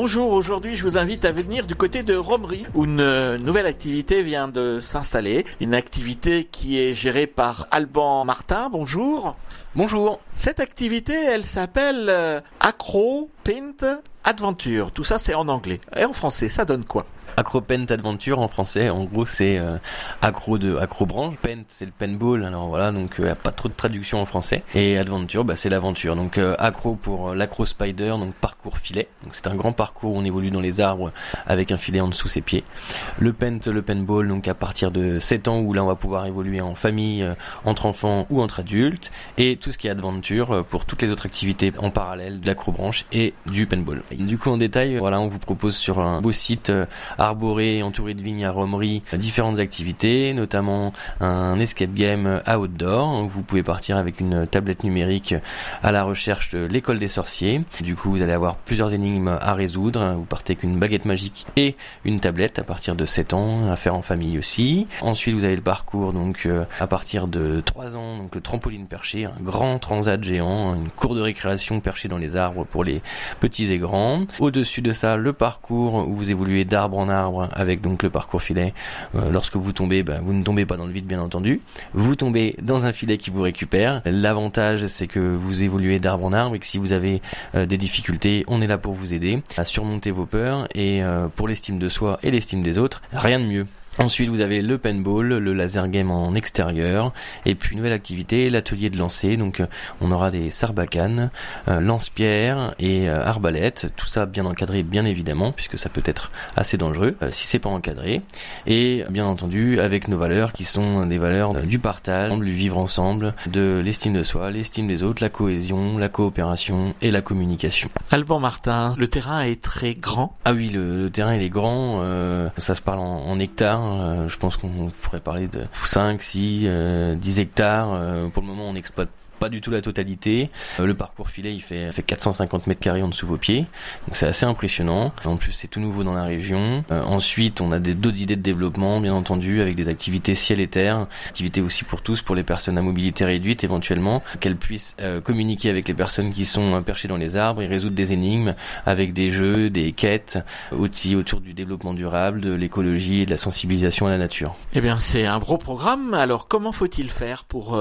Bonjour, aujourd'hui je vous invite à venir du côté de Romery où une euh, nouvelle activité vient de s'installer. Une activité qui est gérée par Alban Martin. Bonjour. Bonjour. Cette activité, elle s'appelle euh, Acro Paint Adventure. Tout ça c'est en anglais. Et en français, ça donne quoi? Acropent Adventure en français, en gros c'est euh, accro de acrobranche, Pent c'est le paintball, alors voilà donc il n'y a pas trop de traduction en français et Adventure bah, c'est l'aventure. Donc euh, accro pour euh, l'acro spider, donc parcours filet. Donc c'est un grand parcours où on évolue dans les arbres avec un filet en dessous ses pieds. Le Pent, le paintball donc à partir de 7 ans où là on va pouvoir évoluer en famille, entre enfants ou entre adultes et tout ce qui est adventure pour toutes les autres activités en parallèle de l'acrobranche et du paintball. Du coup en détail, voilà on vous propose sur un beau site arboré, entouré de vignes à différentes activités, notamment un escape game à outdoor. Vous pouvez partir avec une tablette numérique à la recherche de l'école des sorciers. Du coup, vous allez avoir plusieurs énigmes à résoudre. Vous partez avec une baguette magique et une tablette à partir de 7 ans, à faire en famille aussi. Ensuite, vous avez le parcours donc euh, à partir de 3 ans, donc le trampoline perché, un grand transat géant, une cour de récréation perchée dans les arbres pour les petits et grands. Au-dessus de ça, le parcours où vous évoluez d'arbre en arbre avec donc le parcours filet. Euh, lorsque vous tombez, ben, vous ne tombez pas dans le vide bien entendu. Vous tombez dans un filet qui vous récupère. L'avantage c'est que vous évoluez d'arbre en arbre et que si vous avez euh, des difficultés, on est là pour vous aider à surmonter vos peurs et euh, pour l'estime de soi et l'estime des autres, rien de mieux. Ensuite, vous avez le paintball, le laser game en extérieur, et puis nouvelle activité, l'atelier de lancer. Donc, euh, on aura des sarbacanes, euh, lance-pierres et euh, arbalètes. Tout ça bien encadré, bien évidemment, puisque ça peut être assez dangereux si c'est pas encadré. Et bien entendu, avec nos valeurs qui sont des valeurs du partage, du vivre ensemble, de l'estime de soi, l'estime des autres, la cohésion, la coopération et la communication. Alban Martin, le terrain est très grand. Ah oui, le, terrain il est grand. ça se parle en, en hectares euh, je pense qu'on pourrait parler de 5, 6, 10 hectares. Euh, pour le moment, on exploite pas du tout la totalité. Euh, le parcours filet, il fait, fait 450 mètres carrés en dessous vos pieds, donc c'est assez impressionnant. En plus, c'est tout nouveau dans la région. Euh, ensuite, on a d'autres idées de développement, bien entendu, avec des activités ciel et terre, activités aussi pour tous, pour les personnes à mobilité réduite, éventuellement, qu'elles puissent euh, communiquer avec les personnes qui sont perchées dans les arbres et résoudre des énigmes avec des jeux, des quêtes, outils autour du développement durable, de l'écologie et de la sensibilisation à la nature. Eh bien, c'est un gros programme. Alors, comment faut-il faire pour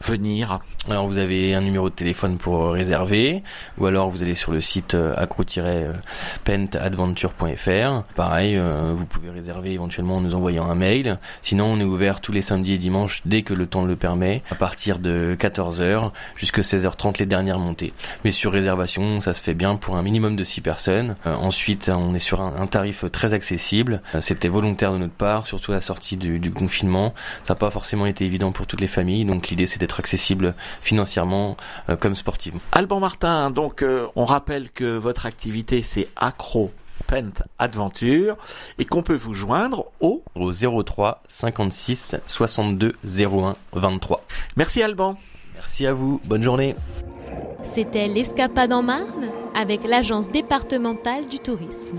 venir alors vous avez un numéro de téléphone pour réserver, ou alors vous allez sur le site euh, accro-pentadventure.fr. Pareil, euh, vous pouvez réserver éventuellement en nous envoyant un mail. Sinon, on est ouvert tous les samedis et dimanches dès que le temps le permet, à partir de 14h jusqu'à 16h30 les dernières montées. Mais sur réservation, ça se fait bien pour un minimum de 6 personnes. Euh, ensuite, on est sur un, tarif très accessible. C'était volontaire de notre part, surtout à la sortie du confinement. Ça n'a pas forcément été évident pour toutes les familles, donc l'idée c'est d'être accessible financièrement euh, comme sportivement. Alban Martin, donc euh, on rappelle que votre activité c'est Acro Pent Adventure et qu'on peut vous joindre au au 03 56 62 01 23. Merci Alban. Merci à vous, bonne journée. C'était l'escapade en Marne avec l'agence départementale du tourisme.